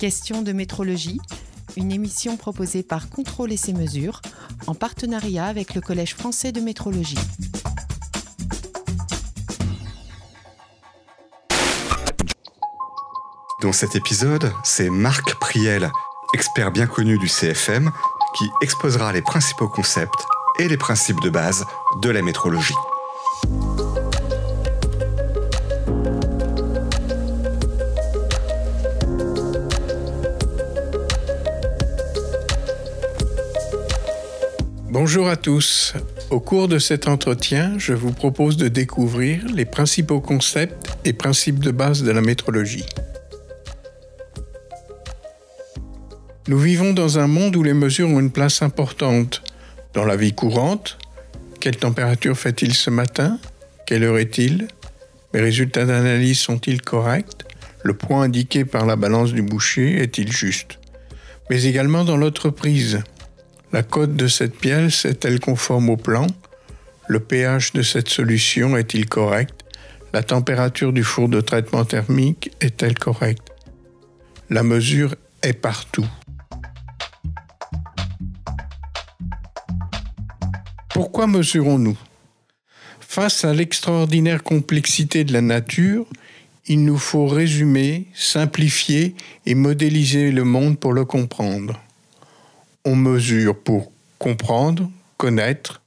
Question de métrologie, une émission proposée par Contrôle et ses mesures en partenariat avec le Collège français de métrologie. Dans cet épisode, c'est Marc Priel, expert bien connu du CFM, qui exposera les principaux concepts et les principes de base de la métrologie. Bonjour à tous. Au cours de cet entretien, je vous propose de découvrir les principaux concepts et principes de base de la métrologie. Nous vivons dans un monde où les mesures ont une place importante. Dans la vie courante, quelle température fait-il ce matin? Quelle heure est-il? Mes résultats d'analyse sont-ils corrects? Le point indiqué par la balance du boucher est-il juste? Mais également dans l'entreprise. La cote de cette pièce est-elle conforme au plan? Le pH de cette solution est-il correct? La température du four de traitement thermique est-elle correcte? La mesure est partout. Pourquoi mesurons-nous? Face à l'extraordinaire complexité de la nature, il nous faut résumer, simplifier et modéliser le monde pour le comprendre on mesure pour comprendre, connaître,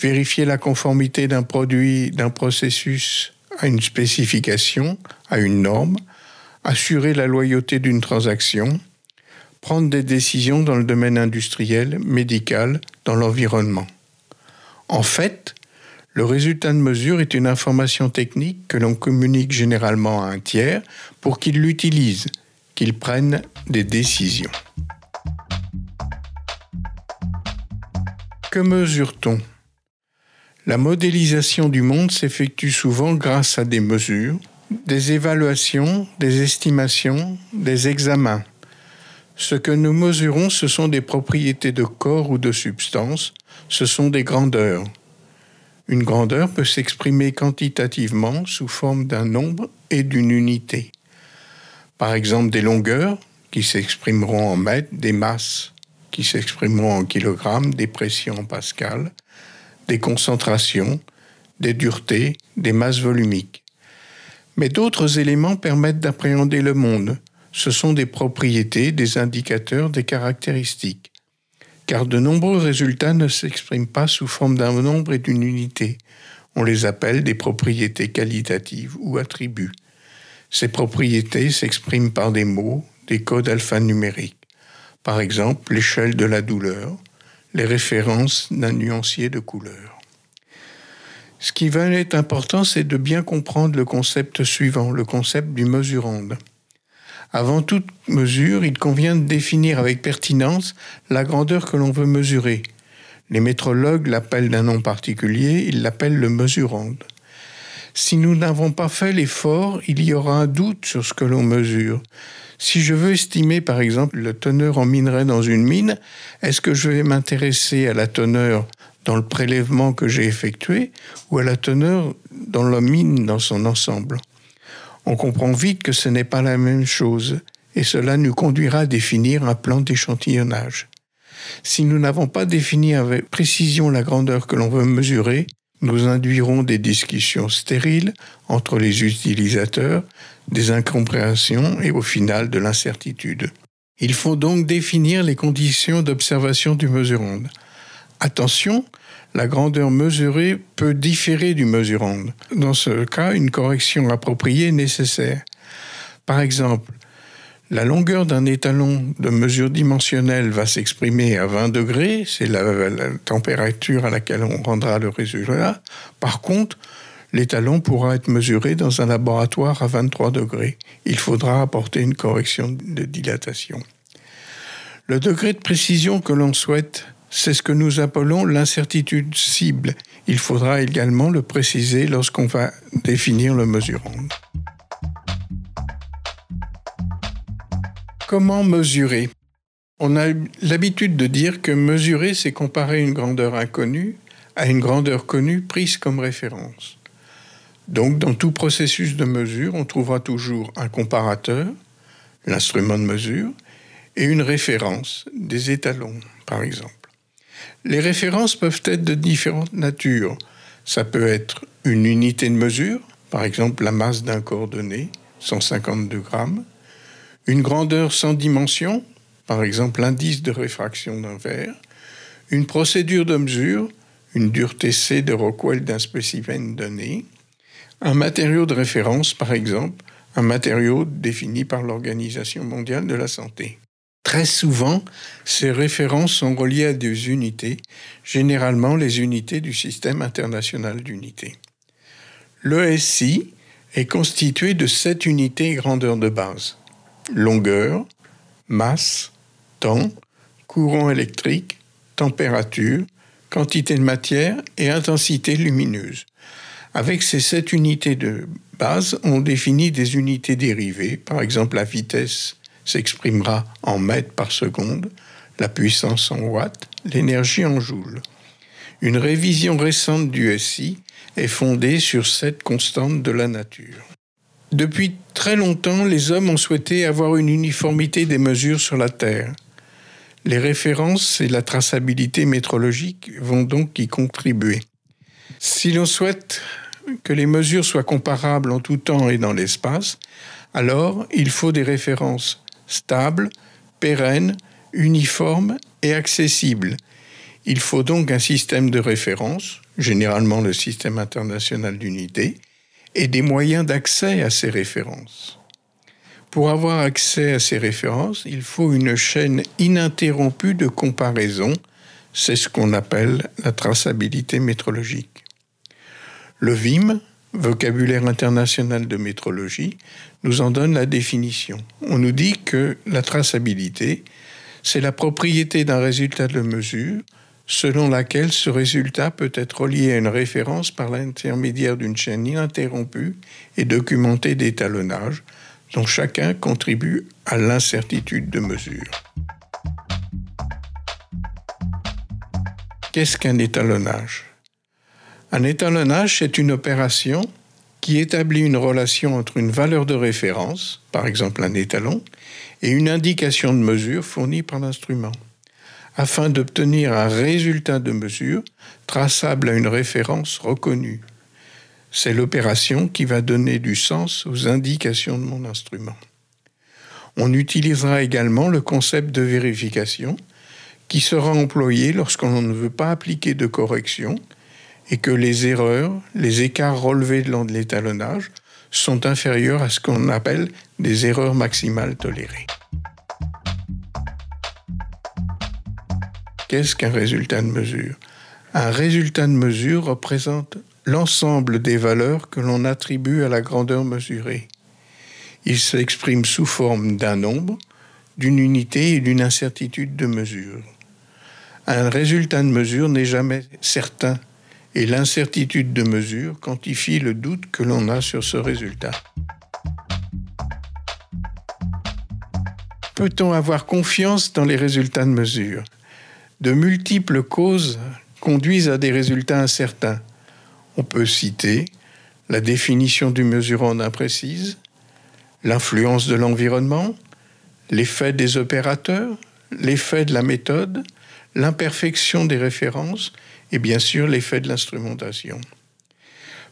vérifier la conformité d'un produit, d'un processus à une spécification, à une norme, assurer la loyauté d'une transaction, prendre des décisions dans le domaine industriel, médical, dans l'environnement. En fait, le résultat de mesure est une information technique que l'on communique généralement à un tiers pour qu'il l'utilise, qu'il prenne des décisions. Que mesure-t-on? La modélisation du monde s'effectue souvent grâce à des mesures, des évaluations, des estimations, des examens. Ce que nous mesurons, ce sont des propriétés de corps ou de substance, ce sont des grandeurs. Une grandeur peut s'exprimer quantitativement sous forme d'un nombre et d'une unité. Par exemple, des longueurs, qui s'exprimeront en mètres, des masses, qui s'exprimeront en kilogrammes, des pressions en pascal, des concentrations, des duretés, des masses volumiques. Mais d'autres éléments permettent d'appréhender le monde. Ce sont des propriétés, des indicateurs, des caractéristiques. Car de nombreux résultats ne s'expriment pas sous forme d'un nombre et d'une unité. On les appelle des propriétés qualitatives ou attributs. Ces propriétés s'expriment par des mots, des codes alphanumériques par exemple l'échelle de la douleur, les références d'un nuancier de couleur. Ce qui va être important, c'est de bien comprendre le concept suivant, le concept du mesurande. Avant toute mesure, il convient de définir avec pertinence la grandeur que l'on veut mesurer. Les métrologues l'appellent d'un nom particulier, ils l'appellent le mesurande. Si nous n'avons pas fait l'effort, il y aura un doute sur ce que l'on mesure. Si je veux estimer, par exemple, le teneur en minerai dans une mine, est-ce que je vais m'intéresser à la teneur dans le prélèvement que j'ai effectué ou à la teneur dans la mine dans son ensemble? On comprend vite que ce n'est pas la même chose et cela nous conduira à définir un plan d'échantillonnage. Si nous n'avons pas défini avec précision la grandeur que l'on veut mesurer, nous induirons des discussions stériles entre les utilisateurs, des incompréhensions et au final de l'incertitude. Il faut donc définir les conditions d'observation du mesurande. Attention, la grandeur mesurée peut différer du mesurande. Dans ce cas, une correction appropriée est nécessaire. Par exemple, la longueur d'un étalon de mesure dimensionnelle va s'exprimer à 20 degrés, c'est la, température à laquelle on rendra le résultat. Par contre, l'étalon pourra être mesuré dans un laboratoire à 23 degrés. Il faudra apporter une correction de dilatation. Le degré de précision que l'on souhaite, c'est ce que nous appelons l'incertitude cible. Il faudra également le préciser lorsqu'on va définir le mesurant. Comment mesurer? On a l'habitude de dire que mesurer, c'est comparer une grandeur inconnue à une grandeur connue prise comme référence. Donc, dans tout processus de mesure, on trouvera toujours un comparateur, l'instrument de mesure, et une référence, des étalons, par exemple. Les références peuvent être de différentes natures. Ça peut être une unité de mesure, par exemple la masse d'un coordonné, 152 grammes, une grandeur sans dimension, par exemple l'indice de réfraction d'un verre, une procédure de mesure, une dureté C de Rockwell d'un spécimen donné, un matériau de référence, par exemple, un matériau défini par l'Organisation mondiale de la santé. Très souvent, ces références sont reliées à des unités, généralement les unités du système international d'unités. L'ESI est constitué de sept unités grandeur de base longueur, masse, temps, courant électrique, température, quantité de matière et intensité lumineuse. Avec ces sept unités de base, on définit des unités dérivées. Par exemple, la vitesse s'exprimera en mètres par seconde, la puissance en watts, l'énergie en joules. Une révision récente du SI est fondée sur cette constante de la nature. Depuis très longtemps, les hommes ont souhaité avoir une uniformité des mesures sur la Terre. Les références et la traçabilité métrologique vont donc y contribuer. Si l'on souhaite que les mesures soient comparables en tout temps et dans l'espace, alors il faut des références stables, pérennes, uniformes et accessibles. Il faut donc un système de référence, généralement le système international d'unité, et des moyens d'accès à ces références. Pour avoir accès à ces références, il faut une chaîne ininterrompue de comparaison, c'est ce qu'on appelle la traçabilité métrologique. Le VIM, vocabulaire international de métrologie, nous en donne la définition. On nous dit que la traçabilité, c'est la propriété d'un résultat de mesure selon laquelle ce résultat peut être relié à une référence par l'intermédiaire d'une chaîne ininterrompue et documentée d'étalonnage, dont chacun contribue à l'incertitude de mesure. Qu'est-ce qu'un étalonnage? Un étalonnage, c'est une opération qui établit une relation entre une valeur de référence, par exemple un étalon, et une indication de mesure fournie par l'instrument afin d'obtenir un résultat de mesure traçable à une référence reconnue. C'est l'opération qui va donner du sens aux indications de mon instrument. On utilisera également le concept de vérification qui sera employé lorsqu'on ne veut pas appliquer de correction et que les erreurs, les écarts relevés de l'étalonnage sont inférieurs à ce qu'on appelle des erreurs maximales tolérées. Qu'est-ce qu'un résultat de mesure? Un résultat de mesure représente l'ensemble des valeurs que l'on attribue à la grandeur mesurée. Il s'exprime sous forme d'un nombre, d'une unité et d'une incertitude de mesure. Un résultat de mesure n'est jamais certain et l'incertitude de mesure quantifie le doute que l'on a sur ce résultat. Peut-on avoir confiance dans les résultats de mesure? De multiples causes conduisent à des résultats incertains. On peut citer la définition du mesurant imprécise, l'influence de l'environnement, l'effet des opérateurs, l'effet de la méthode, l'imperfection des références et bien sûr l'effet de l'instrumentation.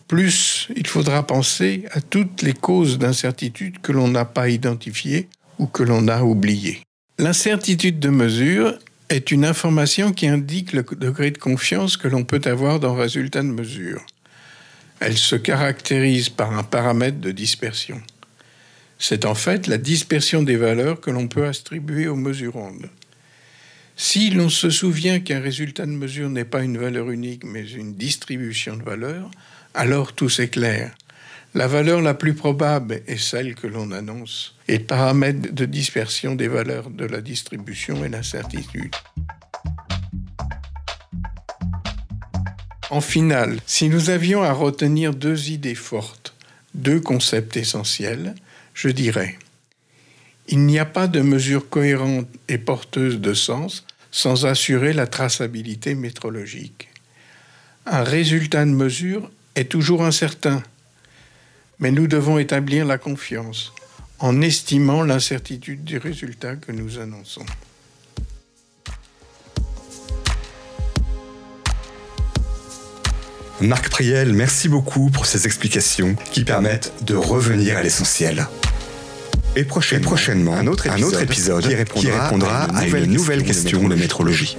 Plus, il faudra penser à toutes les causes d'incertitude que l'on n'a pas identifiées ou que l'on a oubliées. L'incertitude de mesure est une information qui indique le degré de confiance que l'on peut avoir dans le résultat de mesure. Elle se caractérise par un paramètre de dispersion. C'est en fait la dispersion des valeurs que l'on peut attribuer aux mesurandes. Si l'on se souvient qu'un résultat de mesure n'est pas une valeur unique mais une distribution de valeurs, alors tout s'éclaire. La valeur la plus probable est celle que l'on annonce, et paramètre de dispersion des valeurs de la distribution est l'incertitude. En finale, si nous avions à retenir deux idées fortes, deux concepts essentiels, je dirais Il n'y a pas de mesure cohérente et porteuse de sens sans assurer la traçabilité métrologique. Un résultat de mesure est toujours incertain, mais nous devons établir la confiance en estimant l'incertitude du résultat que nous annonçons. Marc Priel, merci beaucoup pour ces explications qui permettent de revenir à l'essentiel. Et prochainement, un, autre épisode, qui répondra, à une nouvelle, question de métrologie.